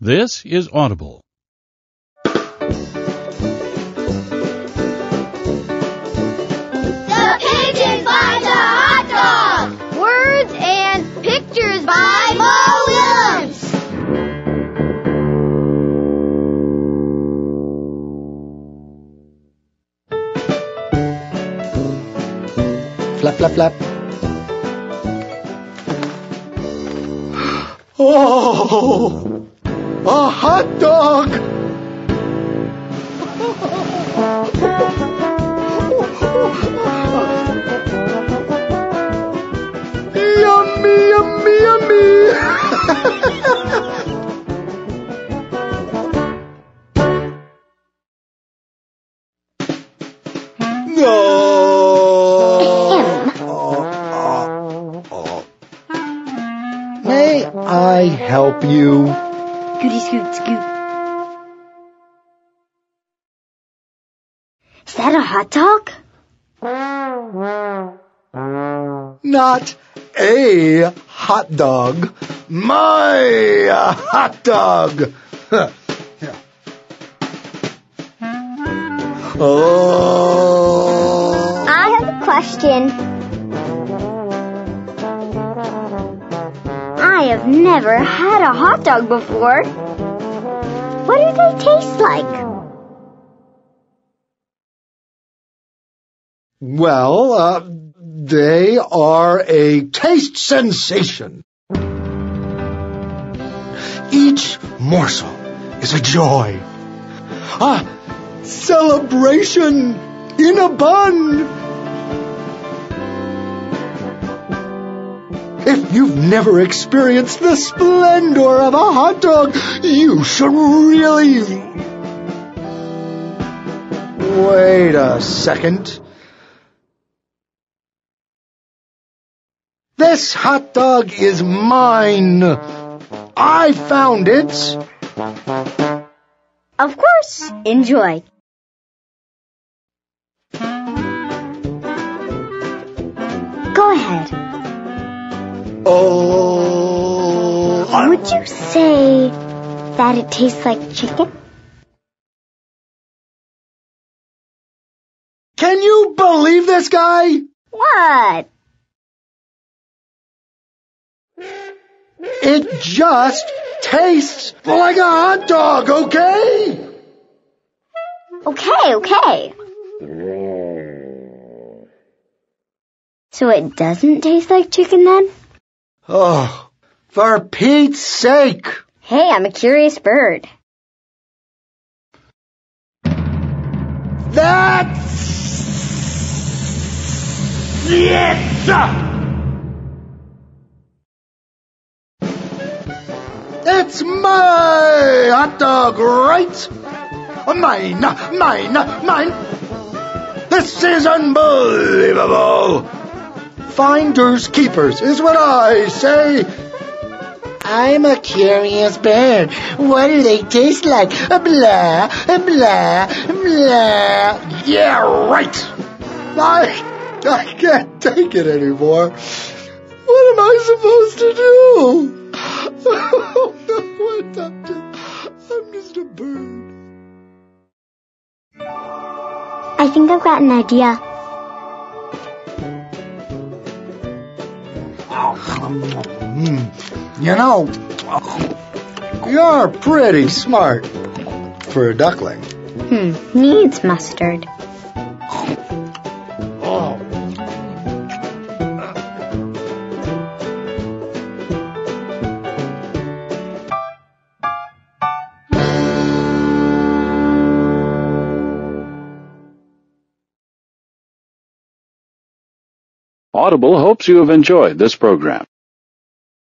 This is Audible. The pigeon finds a hot dog. Words and pictures by Mo Willems. Flap, flap, flap. Oh, a hot dog! yummy, yummy, yummy! no! May I help you? Scooty scoot scoot. Is that a hot dog? Not a hot dog. My uh, hot dog. Huh. Yeah. Oh. I have a question. I have never had a hot dog before. What do they taste like? Well, uh, they are a taste sensation. Each morsel is a joy. A celebration in a bun. If you've never experienced the splendor of a hot dog, you should really. Wait a second. This hot dog is mine. I found it. Of course. Enjoy. Go ahead. Would you say that it tastes like chicken? Can you believe this guy? What? It just tastes like a hot dog, okay? Okay, okay. So it doesn't taste like chicken then? Oh, for Pete's sake. Hey, I'm a curious bird. That's it. It's my hot dog, right? Mine, mine, mine. This is unbelievable. Finders keepers is what I say. I'm a curious bird. What do they taste like? Blah, blah, blah. Yeah, right. I, I can't take it anymore. What am I supposed to do? Oh, what, Doctor? I'm just a bird. I think I've got an idea. You know, you're pretty smart for a duckling. Hmm, needs mustard. Audible hopes you have enjoyed this program.